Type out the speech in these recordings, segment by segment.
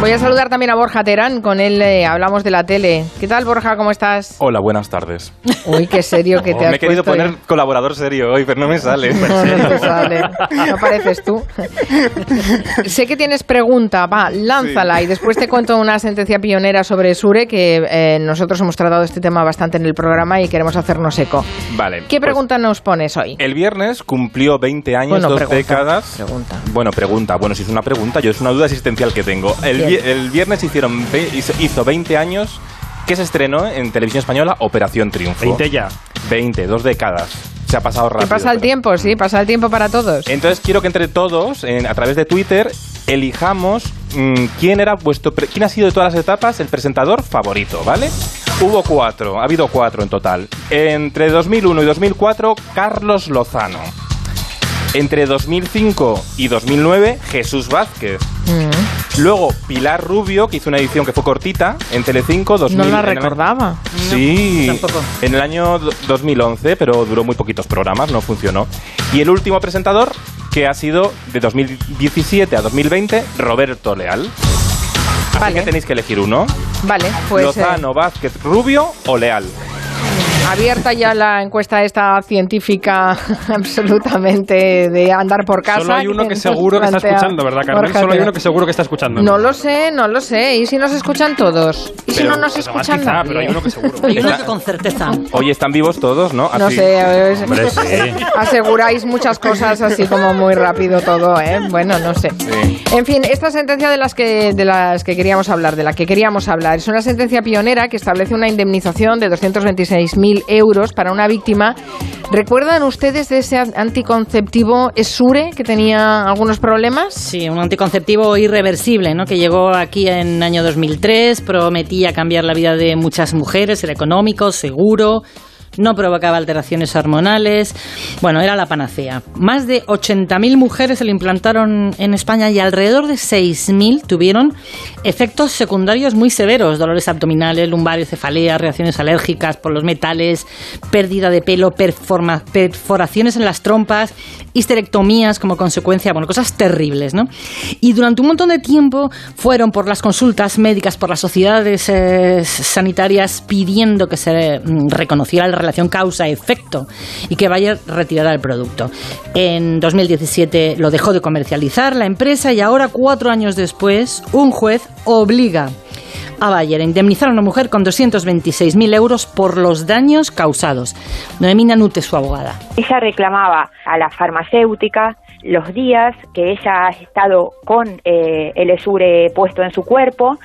Voy a saludar también a Borja Terán, con él eh, hablamos de la tele. ¿Qué tal, Borja? ¿Cómo estás? Hola, buenas tardes. Uy, qué serio que te has me he querido puesto, poner ¿eh? colaborador serio hoy, pero no me sale. No, no te sale. No pareces tú. sé que tienes pregunta, va, lánzala y después te cuento una sentencia pionera sobre Sure que eh, nosotros hemos tratado este tema bastante en el programa y queremos hacernos eco. Vale. ¿Qué pues, pregunta nos pones hoy? el viernes cumplió 20 años, Bueno, dos pregunta, décadas. pregunta. Bueno, pregunta. Bueno, si es una pregunta, yo es una duda existencial que tengo. El, el viernes hicieron hizo, hizo 20 años que se estrenó en televisión española Operación Triunfo. 20 ya. 20, dos décadas. Se ha pasado ¿Qué rápido. pasa el pero- tiempo? Sí, pasa el tiempo para todos. Entonces quiero que entre todos, en- a través de Twitter, elijamos mm, quién era vuestro, pre- quién ha sido de todas las etapas el presentador favorito, ¿vale? Hubo cuatro, ha habido cuatro en total. Entre 2001 y 2004, Carlos Lozano. Entre 2005 y 2009, Jesús Vázquez. Mm, Luego, Pilar Rubio, que hizo una edición que fue cortita en Telecinco. 2000, no la en el- recordaba. Sí, tampoco. en el año do- 2011, pero duró muy poquitos programas, no funcionó. Y el último presentador, que ha sido de 2017 a 2020, Roberto Leal. Así Vale. que tenéis que elegir uno. Vale, pues eh, Lozano, Vázquez, Rubio o Leal. Abierta ya la encuesta esta científica absolutamente de andar por casa. Solo hay uno que seguro que está escuchando, ¿verdad, Carmen? Borja Solo hay uno que seguro que está escuchando. No lo sé, no lo sé. ¿Y si nos escuchan todos? ¿Y si Pero- no nos escuchan quizá, nadie? pero hay uno que seguro. Hay uno que con certeza. Oye, están vivos todos, ¿no? No sé, es- Hombre, sí. aseguráis muchas cosas así como muy rápido todo, ¿eh? Bueno, no sé. Sí. En fin, esta sentencia de las que de las que queríamos hablar, de la que queríamos hablar, es una sentencia pionera que establece una indemnización de 226.000 euros para una víctima. ¿Recuerdan ustedes de ese anticonceptivo Esure que tenía algunos problemas? Sí, un anticonceptivo irreversible, ¿no? Que llegó aquí en año 2003, prometía cambiar la vida de muchas mujeres, era económico, seguro, no provocaba alteraciones hormonales. Bueno, era la panacea. Más de 80.000 mujeres se lo implantaron en España y alrededor de 6.000 tuvieron efectos secundarios muy severos, dolores abdominales, lumbares, cefaleas, reacciones alérgicas por los metales, pérdida de pelo, perforaciones en las trompas, histerectomías como consecuencia, bueno, cosas terribles, ¿no? Y durante un montón de tiempo fueron por las consultas médicas, por las sociedades eh, sanitarias pidiendo que se mm, reconociera la causa-efecto y que Bayer retirara el producto. En 2017 lo dejó de comercializar la empresa y ahora, cuatro años después, un juez obliga a Bayer a indemnizar a una mujer con 226.000 euros por los daños causados. Noemí Nanute, su abogada. Ella reclamaba a la farmacéutica los días que ella ha estado con eh, el Esure puesto en su cuerpo,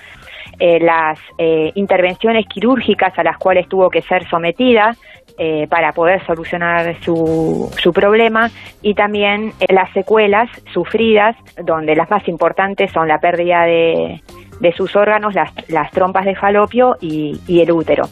eh, las eh, intervenciones quirúrgicas a las cuales tuvo que ser sometida eh, para poder solucionar su, su problema y también eh, las secuelas sufridas, donde las más importantes son la pérdida de, de sus órganos, las, las trompas de falopio y, el útero.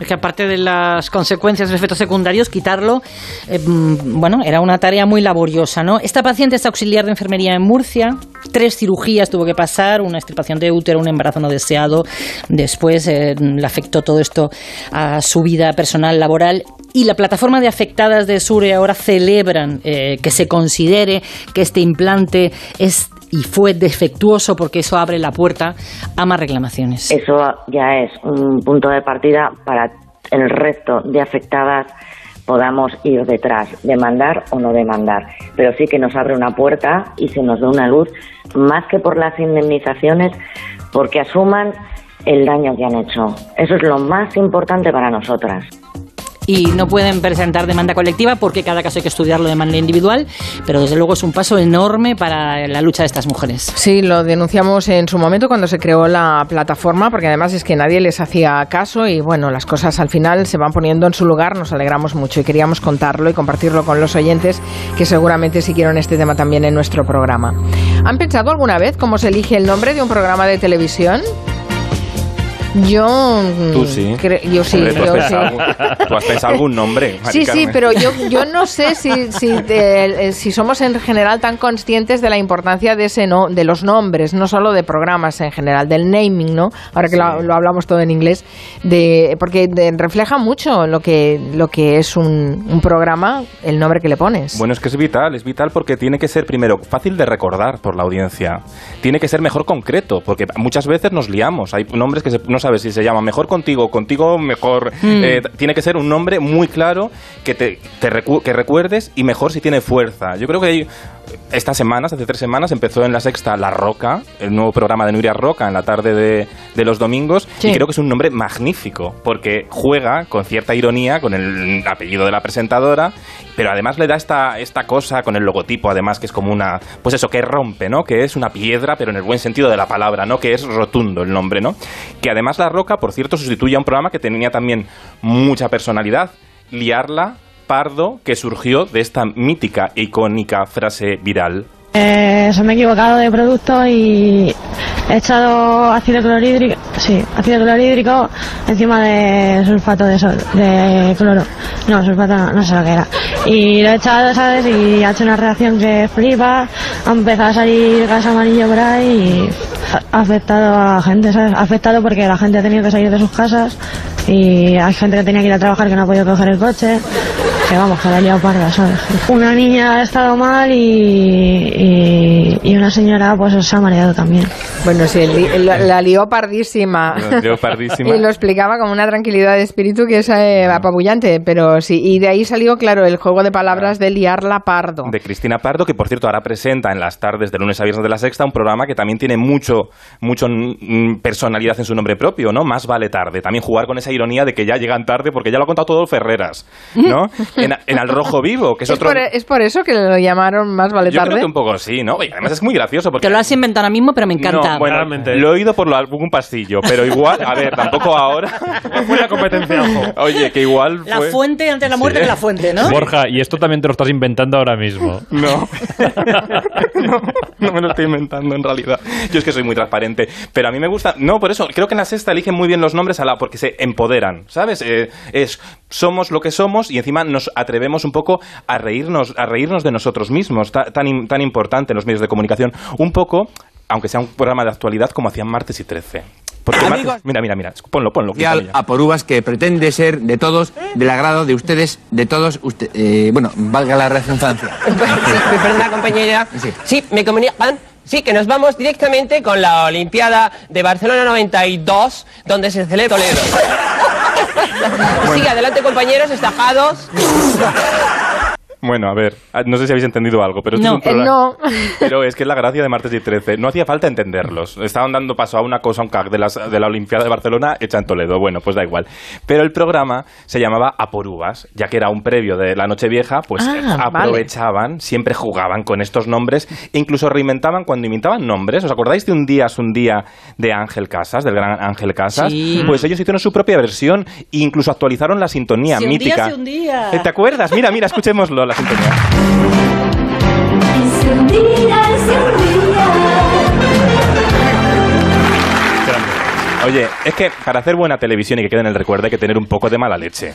Es que aparte de las consecuencias de efectos secundarios, quitarlo, eh, mm, bueno, era una tarea muy laboriosa, ¿no? Esta paciente es auxiliar de enfermería en Murcia, tres cirugías tuvo que pasar, una extirpación de útero, un embarazo no deseado, después eh, le afectó todo esto a su vida personal, laboral, y la plataforma de afectadas de Sure ahora celebran eh, que se considere que este implante es y fue defectuoso porque eso abre la puerta a más reclamaciones. Eso ya es un punto de partida para el resto de afectadas podamos ir detrás, demandar o no demandar. Pero sí que nos abre una puerta y se nos da una luz, más que por las indemnizaciones, porque asuman el daño que han hecho. Eso es lo más importante para nosotras. Y no pueden presentar demanda colectiva porque cada caso hay que estudiarlo de manera individual, pero desde luego es un paso enorme para la lucha de estas mujeres. Sí, lo denunciamos en su momento cuando se creó la plataforma, porque además es que nadie les hacía caso y bueno, las cosas al final se van poniendo en su lugar, nos alegramos mucho y queríamos contarlo y compartirlo con los oyentes que seguramente siguieron este tema también en nuestro programa. ¿Han pensado alguna vez cómo se elige el nombre de un programa de televisión? Yo. Tú sí. yo sí, Hombre, ¿tú, has yo sí. algún, tú has pensado algún nombre? Mari Sí, sí, pero yo, yo no sé si, si, de- eh, si somos en general tan conscientes de la importancia de ese no, de los nombres, no solo de programas en general, del naming, ¿no? Ahora que lo, lo hablamos todo en inglés, de, porque de- refleja mucho lo que, lo que es un, un programa, el nombre que le pones. Bueno, es que es vital, es vital porque tiene que ser primero fácil de recordar por la audiencia. Tiene que ser mejor concreto, porque muchas veces nos liamos. Hay nombres que se- no sabes si se llama mejor contigo, contigo mejor. Eh, tiene que ser un nombre muy claro que te, te recu- que recuerdes y mejor si tiene fuerza. Yo creo que hay- estas semanas, hace tres semanas, empezó en la sexta La Roca, el nuevo programa de Nuria Roca en la tarde de, de los domingos. Sí. Y creo que es un nombre magnífico, porque juega con cierta ironía con el apellido de la presentadora, pero además le da esta, esta cosa con el logotipo, además, que es como una. Pues eso, que rompe, ¿no? Que es una piedra, pero en el buen sentido de la palabra, ¿no? Que es rotundo el nombre, ¿no? Que además La Roca, por cierto, sustituye a un programa que tenía también mucha personalidad, Liarla Que surgió de esta mítica icónica frase viral. Eh, se me he equivocado de producto y he echado ácido clorhídrico, sí, ácido clorhídrico encima de sulfato de cloro. No, sulfato no, no sé lo que era. Y lo he echado, ¿sabes? Y ha hecho una reacción que flipa, ha empezado a salir gas amarillo por ahí y ha afectado a gente, ¿sabes? Ha afectado porque la gente ha tenido que salir de sus casas y hay gente que tenía que ir a trabajar que no ha podido coger el coche. Que vamos, que la ha liado parda, ¿sabes? Una niña ha estado mal y, y, y una señora pues se ha mareado también. Bueno, sí, el la, la lió pardísima. La lió pardísima. y lo explicaba con una tranquilidad de espíritu que es eh, apabullante, pero sí. Y de ahí salió, claro, el juego de palabras de liarla pardo. de Cristina Pardo, que por cierto ahora presenta en las tardes de lunes a viernes de la sexta un programa que también tiene mucho, mucho mm, personalidad en su nombre propio, ¿no? Más vale tarde. También jugar con esa ironía de que ya llegan tarde porque ya lo ha contado todo Ferreras, ¿no? En, en Al Rojo Vivo, que es, ¿Es, otro... por, es por eso que lo llamaron más vale Yo creo que un poco sí, ¿no? Y además es muy gracioso porque... Te lo has inventado ahora mismo, pero me encanta. No, bueno, Claramente. lo he oído por lo- algún pasillo, pero igual, a ver, tampoco ahora. Fue la competencia, ojo. Oye, que igual La fue... fuente antes de la muerte Sí. que la fuente, ¿no? Borja, y esto también te lo estás inventando ahora mismo. No. no, no me lo estoy inventando en realidad. Yo es que soy muy transparente. Pero a mí me gusta. No, por eso, creo que en la sexta eligen muy bien los nombres a la, porque se empoderan, ¿sabes? Eh, es somos lo que somos y encima nos atrevemos un poco a reírnos, a reírnos de nosotros mismos, ta- tan, tan importante en los medios de comunicación. Un poco, aunque sea un programa de actualidad como hacían martes y 13. Porque Amigos- martes- mira, mira, mira, ponlo, ponlo. Quintanilla. a por uvas que pretende ser de todos, del agrado de ustedes, de todos, usted, eh, bueno, valga la redundancia. Sí, me perdona, compañera. Sí. Sí, me comunican. Sí, que nos vamos directamente con la Olimpiada de Barcelona 92, donde se celebra Toledo. Sigue adelante, compañeros, estajados. Bueno, a ver, ah, no sé si habéis entendido algo, pero esto No. es un Eh, programa... no. Pero es que es la gracia de martes y 13. No hacía falta entenderlos. Estaban dando paso a una cosa, un CAC de, las, de la Olimpiada de Barcelona hecha en Toledo. Bueno, pues da igual. Pero el programa se llamaba A por Uvas, ya que era un previo de la Nochevieja, pues Ah, vale. aprovechaban, siempre jugaban con estos nombres, e incluso reinventaban cuando imitaban nombres. ¿Os acordáis de un día es un día de Ángel Casas, del gran Ángel Casas? Sí. Pues ellos hicieron su propia versión e incluso actualizaron la sintonía Si un día, mítica. si un día. ¿Te acuerdas? Mira, mira, escuchémoslo, la sintonía. Oye, es que para hacer buena televisión y que quede en el recuerdo hay que tener un poco de mala leche.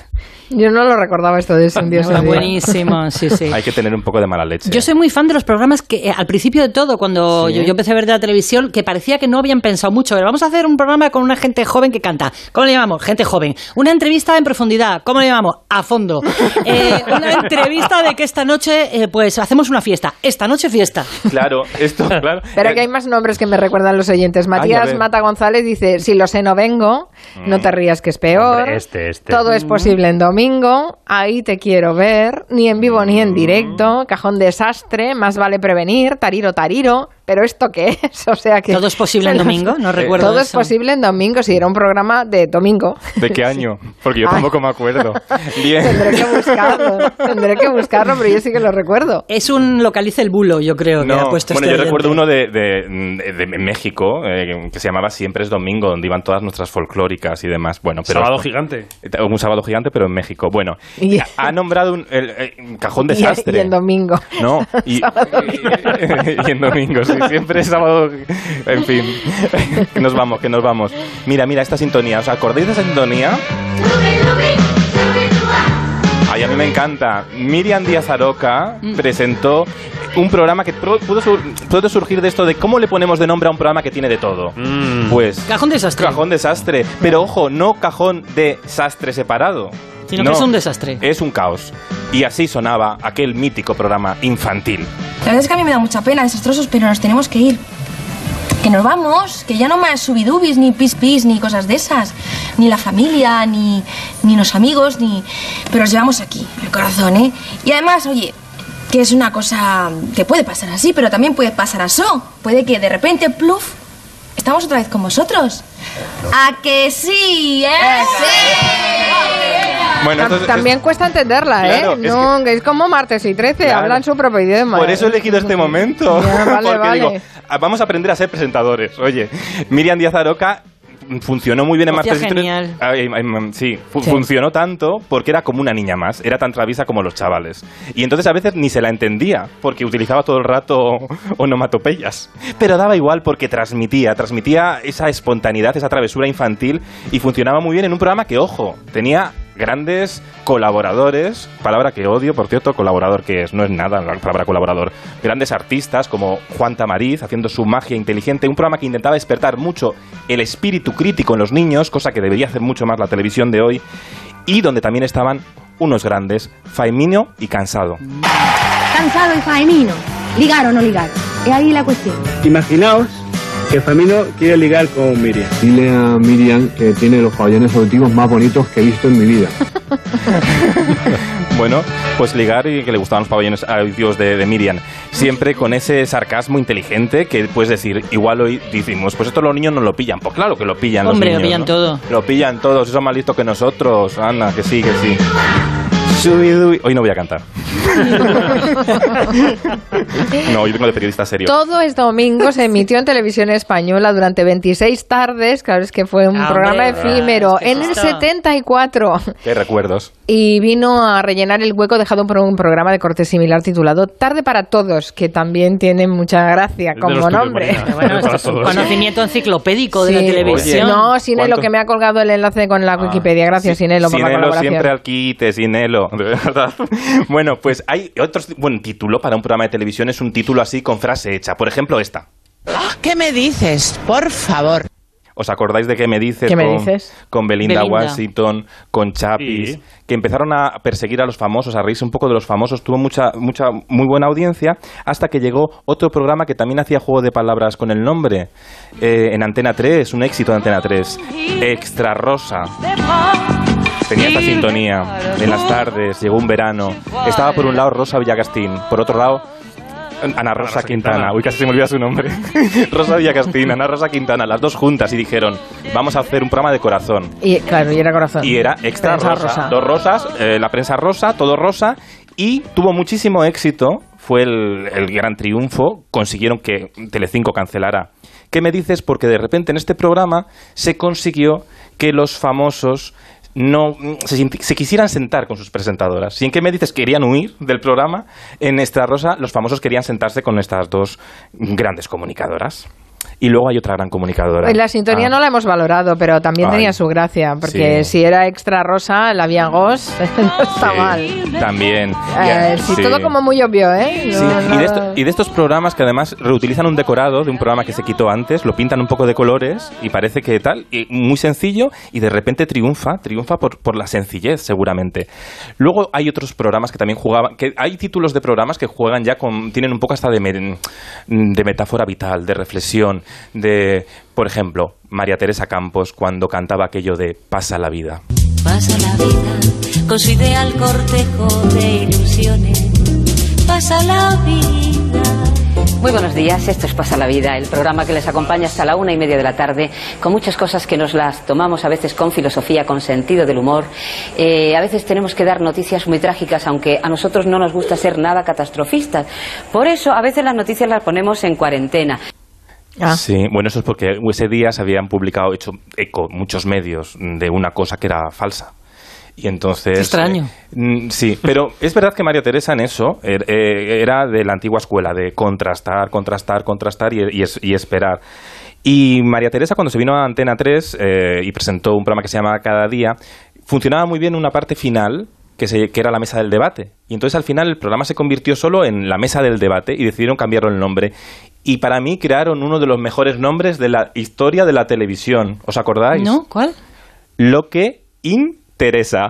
Yo no lo recordaba esto de día. Está buenísimo, sí, sí. Hay que tener un poco de mala leche. Yo soy muy fan de los programas que eh, al principio de todo, cuando Sí. yo, yo empecé a ver de la televisión, que parecía que no habían pensado mucho. A ver, vamos a hacer un programa con una gente joven que canta. ¿Cómo le llamamos? Gente joven. Una entrevista en profundidad. ¿Cómo le llamamos? A fondo. Eh, una entrevista de que esta noche, eh, pues hacemos una fiesta. Esta noche fiesta. Claro, esto, claro. Pero que hay más nombres que me recuerdan los oyentes. Matías. Mata González dice, si lo sé no vengo, no te rías que es peor. Hombre, este, este. Todo es posible en domingo, ahí te quiero ver, ni en vivo ni en directo, cajón desastre, más vale prevenir, tariro tariro, pero ¿esto qué es? O sea que... ¿Todo es posible en domingo? No recuerdo Todo es posible en domingo, si era un programa de domingo. ¿De qué año? Porque yo Ay. tampoco me acuerdo. Bien. Tendré que buscarlo, tendré que buscarlo, pero yo sí que lo recuerdo. Es un localiza el bulo, yo creo, que ha puesto bueno, este yo recuerdo uno de, de, de- de México eh, que se llamaba Siempre es Domingo, donde iban todas nuestras folclóricas y demás. Bueno, pero Sábado gigante. un sábado gigante, pero en México. Bueno, Y- ha nombrado un el- el cajón Y, desastre. y en domingo. No, y, y en domingo, sí. siempre es sábado. En fin, que nos vamos, que nos vamos. Mira, mira esta sintonía. ¿Os acordáis de esa sintonía? Ay, a mí me encanta. Miriam Díaz Aroca Mm. presentó un programa que pudo, sur- pudo surgir de esto de cómo le ponemos de nombre a un programa que tiene de todo. Pues Cajón desastre. cajón desastre. Pero ojo, no cajón de sastre separado. Sino No, que es un desastre. Es un caos. Y así sonaba aquel mítico programa infantil. La verdad es que a mí me da mucha pena, desastrosos, pero nos tenemos que ir. Que nos vamos, que ya no más subidubis, ni pis pis, ni cosas de esas. Ni la familia, ni, ni los amigos, ni... Pero os llevamos aquí, el corazón, ¿eh? Y además, oye, que es una cosa que puede pasar así, pero también puede pasar así. Puede que de repente, pluf, estamos otra vez con vosotros. ¿A que sí, eh? Bueno, entonces- También cuesta entenderla, Claro, ¿eh? es no, que es como martes y 13, Claro. hablan su propio idioma. Por ¿eh? eso he elegido este momento. Ya, vale, Porque vale. digo, ah, vamos a aprender a ser presentadores. Oye, Miriam Díaz Aroca funcionó muy bien en Hostia, Martes genial. Ay, ay, mm, sí, fu- Sí. funcionó tanto porque era como una niña más, era tan traviesa como los chavales. Y entonces a veces ni se la entendía porque utilizaba todo el rato onomatopeyas. Pero daba igual porque transmitía, transmitía esa espontaneidad, esa travesura infantil y funcionaba muy bien en un programa que, ojo, tenía grandes colaboradores, palabra que odio, por cierto, colaborador que es, no es nada la palabra colaborador, grandes artistas como Juan Tamariz haciendo su magia inteligente, un programa que intentaba despertar mucho el espíritu crítico en los niños, cosa que debería hacer mucho más la televisión de hoy, y donde también estaban unos grandes, Faimino y Cansado. Cansado y faenino. ¿Ligar o no ligar? Es ahí la cuestión. Imaginaos que Famino quiere ligar con Miriam. Dile a Miriam que tiene los pabellones auditivos más bonitos que he visto en mi vida. Bueno, pues ligar y que le gustaban los pabellones auditivos de, de Miriam. Siempre con ese sarcasmo inteligente que puedes decir, igual hoy decimos, pues esto los niños no lo pillan. Pues claro que lo pillan Hombre, lo los niños. pillan ¿no? todo. Lo pillan todos, son más listos que nosotros. Anda, que sí, que sí. Hoy no voy a cantar. no, hoy vengo de periodista serio. Todo este domingo se emitió en televisión española durante 26 tardes, claro, es que fue un Ah, programa hombre, efímero, es que en el esto- 74. Qué recuerdos. Y vino a rellenar el hueco dejado por un programa de corte similar titulado Tarde para Todos, que también tiene mucha gracia como nombre. Bueno, es un conocimiento enciclopédico de la televisión. No, Sinelo, ¿Cuánto? que me ha colgado el enlace con la Ah, Wikipedia. Gracias, sí, Sinelo, por la Sinelo colaboración. siempre al quite, Sinelo, de verdad. Bueno, pues hay otros... Buen título para un programa de televisión es un título así con frase hecha. Por ejemplo, esta. ¿Qué me dices? Por favor. ¿Os acordáis de qué me dices? ¿Qué me con, dices? Con Belinda, Belinda. Washington, con Chapis, Sí. que empezaron a perseguir a los famosos, a reírse un poco de los famosos. Tuvo mucha, mucha, muy buena audiencia hasta que llegó otro programa que también hacía juego de palabras con el nombre. eh, en Antena 3, un éxito de Antena 3. Extra Rosa. Tenía esta sintonía en las tardes, llegó un verano. Estaba por un lado Rosa Villagastín, por otro lado Ana Rosa Quintana. Uy, casi se me olvida su nombre. Rosa Villacastín, Ana Rosa Quintana, las dos juntas y dijeron, vamos a hacer un programa de corazón. Y claro, y era corazón. Y era extra rosa. rosa. Dos rosas, eh, la prensa rosa, todo rosa. Y tuvo muchísimo éxito. Fue el, el gran triunfo. Consiguieron que Telecinco cancelara. ¿Qué me dices? Porque de repente en este programa se consiguió que los famosos no se, quisieran sentar con sus presentadoras. ¿Y en qué me dices? Querían huir del programa. En Extra Rosa los famosos querían sentarse con estas dos grandes comunicadoras. Y luego hay otra gran comunicadora. Pues la sintonía Ah. no la hemos valorado, pero también Ay. tenía su gracia, porque Sí. si era extra rosa, la Viangos, no está Sí, mal. También. Eh, sí, sí. todo como muy obvio, ¿eh? No, Sí, y, de esto- y de estos programas que además reutilizan un decorado de un programa que se quitó antes, lo pintan un poco de colores y parece que tal, y muy sencillo y de repente triunfa, triunfa por, por la sencillez seguramente. Luego hay otros programas que también jugaban, que hay títulos de programas que juegan ya con, tienen un poco hasta de, de metáfora vital, de reflexión, de, por ejemplo, María Teresa Campos cuando cantaba aquello de pasa la vida. Pasa la vida con su ideal cortejo de ilusiones. Pasa la vida. Muy buenos días, esto es Pasa la Vida, el programa que les acompaña hasta la una y media de la tarde, con muchas cosas que nos las tomamos a veces con filosofía, con sentido del humor. Eh, a veces tenemos que dar noticias muy trágicas, aunque a nosotros no nos gusta ser nada catastrofistas. Por eso a veces las noticias las ponemos en cuarentena. Ah. Sí, bueno, eso es porque ese día se habían publicado, hecho eco muchos medios de una cosa que era falsa. Y entonces... Qué extraño. eh, mm, sí, pero es verdad que María Teresa en eso er- eh, era de la antigua escuela, de contrastar, contrastar, contrastar y, y y esperar. Y María Teresa, cuando se vino a Antena 3 eh, y presentó un programa que se llama Cada Día, funcionaba muy bien una parte final que, se- que era la mesa del debate. Y entonces al final el programa se convirtió solo en la mesa del debate y decidieron cambiarlo el nombre. Y para mí crearon uno de los mejores nombres de la historia de la televisión. ¿Os acordáis? ¿No? ¿Cuál? Lo que interesa.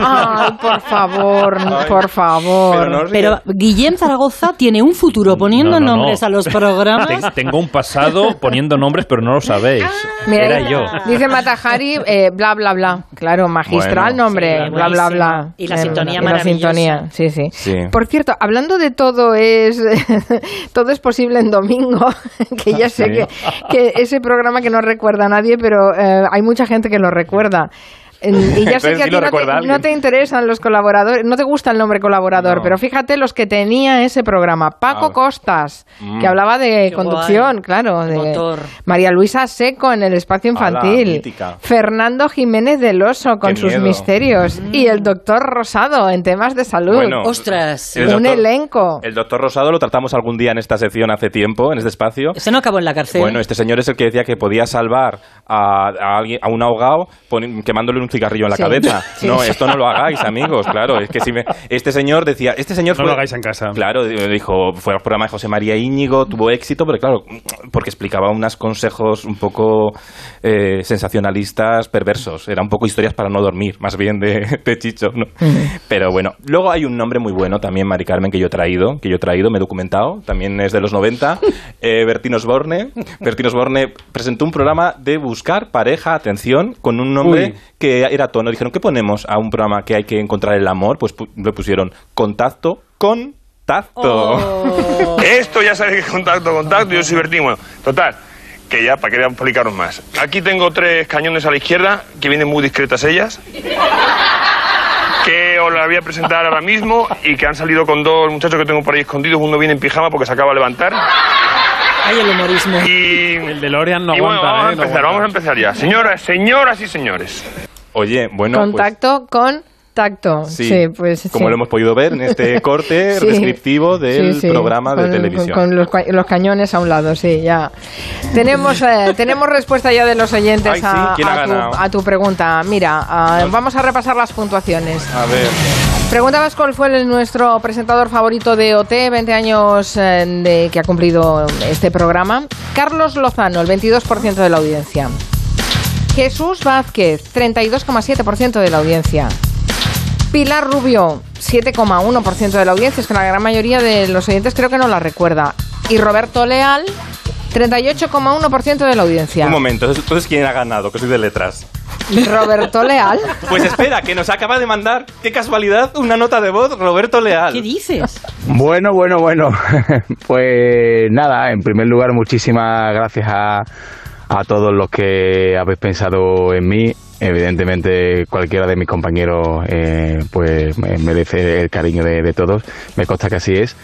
Ay, por favor, por favor. Pero no Pero Guillem Zaragoza tiene un futuro poniendo No, no, no. nombres a los programas. Ten- Tengo un pasado poniendo nombres, pero no lo sabéis. Mira, Era dice- yo. Dice Matajari, eh, bla, bla, bla. Claro, magistral Bueno. nombre, Sí, bla, bla, bla. Y la Eh, sintonía y la sintonía, sí, sí. Sí. Por cierto, hablando de todo es todo es posible en domingo, que ya sé Sí. que, que ese programa que no recuerda a nadie, pero eh, hay mucha gente que lo recuerda. En- Y ya sé que a ti no te, alguien. no te interesan los colaboradores, no te gusta el nombre colaborador, No. pero fíjate los que tenía ese programa. Paco Ah. Costas, Mm. que hablaba de Qué conducción, guay. claro. De De motor. María Luisa Seco en el espacio infantil. Fernando Jiménez del Oso con Qué sus miedo. misterios. Y el doctor Rosado en temas de salud. Bueno, Ostras. el Un elenco. El doctor Rosado lo tratamos algún día en esta sección hace tiempo, en este espacio. Ese no acabó en la cárcel. Bueno, este señor es el que decía que podía salvar a, a alguien, a un ahogado quemándole un cigarrillo en la Sí. cabeza. Sí. No, esto no lo hagáis, amigos, claro. Es que si me- este señor decía, este señor No fue, lo hagáis en casa. Claro, dijo, fue al programa de José María Íñigo, tuvo éxito, pero claro, porque explicaba unos consejos un poco eh, sensacionalistas, perversos. Era un poco historias para no dormir, más bien de, de Chicho, ¿no? Pero bueno, luego hay un nombre muy bueno también, Mari Carmen, que yo he traído, que yo he traído, me he documentado, también es de los 90, eh, Bertín Osborne. Bertín Osborne presentó un programa de buscar pareja, atención, con un nombre Uy. que era tono. Dijeron, ¿qué ponemos a un programa que hay que encontrar el amor? Pues pu- le pusieron contacto con tacto. Oh. Esto ya sabéis que es contacto, contacto, yo soy Bertín. Bueno, total, que ya para querer explicaros más. Aquí tengo tres cañones a la izquierda, que vienen muy discretas ellas, que os las voy a presentar ahora mismo y que han salido con dos muchachos que tengo por ahí escondidos. Uno viene en pijama porque se acaba de levantar. Ay, el humorismo. Y, El DeLorean no y bueno, aguanta, vamos a ¿eh? No empezar, aguanta. vamos a empezar ya. Señoras, señoras y señores. Oye, bueno, pues, Contacto con tacto. sí, Sí, pues como sí. lo hemos podido ver en este corte Sí. descriptivo del programa de con- televisión. Con, con los, ca- los cañones a un lado, sí, ya. Tenemos, eh, tenemos respuesta ya de los oyentes Ay, a, ¿quién ha a tu, a tu pregunta. Mira, ah, vamos a repasar las puntuaciones. A ver, Preguntabas cuál fue el- nuestro presentador favorito de OT, 20 años eh, de que ha cumplido este programa. Carlos Lozano, el 22% de la audiencia. Jesús Vázquez, 32,7% de la audiencia. Pilar Rubio, 7,1% de la audiencia. Es que la gran mayoría de los oyentes creo que no la recuerda. Y Roberto Leal, 38,1% de la audiencia. un momento, entonces ¿quién ha ganado? Que soy de letras. Roberto Leal. Pues espera, que nos acaba de mandar, qué casualidad, una nota de voz Roberto Leal. ¿Qué dices? Bueno, bueno, bueno. pues nada, en primer lugar, muchísimas gracias a, a todos los que habéis pensado en mí. Evidentemente, cualquiera de mis compañeros eh, pues me- merece el cariño de, de todos. Me consta que así es.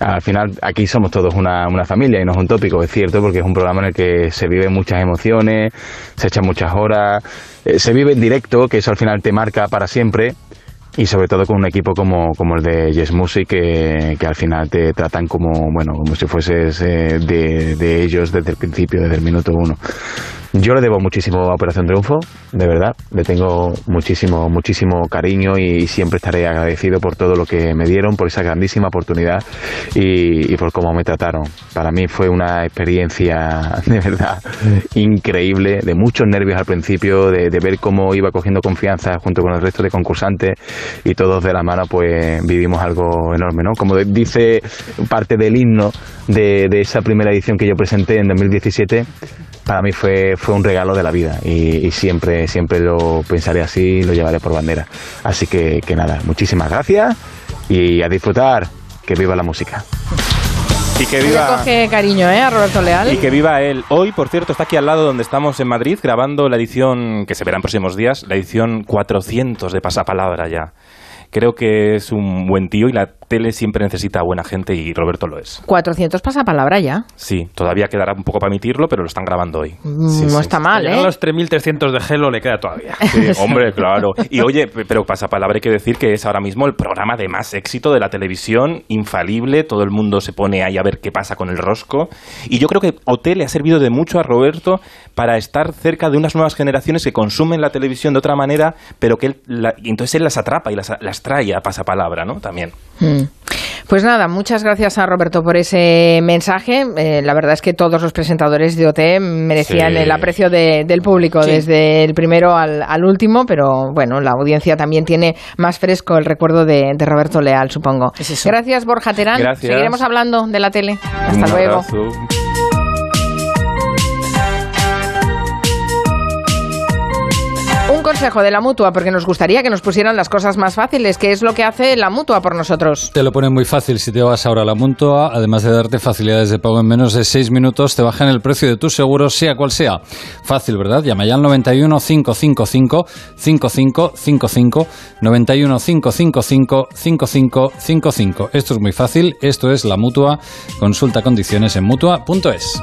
Al final, aquí somos todos una, una familia y no es un tópico, es cierto, porque es un programa en el que se viven muchas emociones, se echan muchas horas, eh, se vive en directo, que eso al final te marca para siempre y sobre todo con un equipo como, como el de Yes Music que, que al final te tratan como bueno como si fueses eh, de, de ellos desde el principio desde el minuto uno yo le debo muchísimo a Operación Triunfo de verdad le tengo muchísimo muchísimo cariño y siempre estaré agradecido por todo lo que me dieron por esa grandísima oportunidad y, por cómo me trataron para mí fue una experiencia de verdad increíble de muchos nervios al principio de, de ver cómo iba cogiendo confianza junto con el resto de concursantes y todos de la mano pues vivimos algo enorme, ¿no? Como dice parte del himno de, de esa primera edición que yo presenté en 2017, para mí fue, fue un regalo de la vida y, y siempre, siempre lo pensaré así y lo llevaré por bandera. Así que, que nada, muchísimas gracias y a disfrutar, que viva la música. Y que Le viva... coge cariño, ¿eh? A Roberto Leal. Y que viva él. Hoy, por cierto, está aquí al lado donde estamos en Madrid grabando la edición que se verá en próximos días, la edición 400 de Pasapalabra ya. Creo que es un buen tío y la tele siempre necesita buena gente y Roberto lo es. 400 pasa palabra ya. Sí, todavía quedará un poco para emitirlo, pero lo están grabando hoy. Mm, Sí, no sí. está mal, ¿eh? los 3.300 de Gelo le queda todavía. Sí, hombre, claro. Y oye, pero pasapalabra hay que decir que es ahora mismo el programa de más éxito de la televisión, infalible, todo el mundo se pone ahí a ver qué pasa con el rosco. Y yo creo que OT le ha servido de mucho a Roberto para estar cerca de unas nuevas generaciones que consumen la televisión de otra manera, pero que él, la- y entonces él las atrapa y las, las trae a pasapalabra, ¿no? También. Mm. Pues nada, muchas gracias a Roberto por ese mensaje. Eh, la verdad es que todos los presentadores de OT merecían Sí. el aprecio de- del público, Sí. desde el primero al, al último, pero bueno, la audiencia también tiene más fresco el recuerdo de, de Roberto Leal, supongo. Gracias, Borja Terán. Gracias. Seguiremos hablando de la tele. Hasta Un luego. abrazo. Un consejo de la mutua, porque nos gustaría que nos pusieran las cosas más fáciles, que es lo que hace la mutua por nosotros. Te lo ponen muy fácil si te vas ahora a la Mutua, además de darte facilidades de pago en menos de 6 minutos, te bajan el precio de tus seguros, sea cual sea. Fácil, ¿verdad? Llama ya al 91 555 5555 91 555 5555. Esto es muy fácil, esto es la Mutua. Consulta condiciones en mutua.es.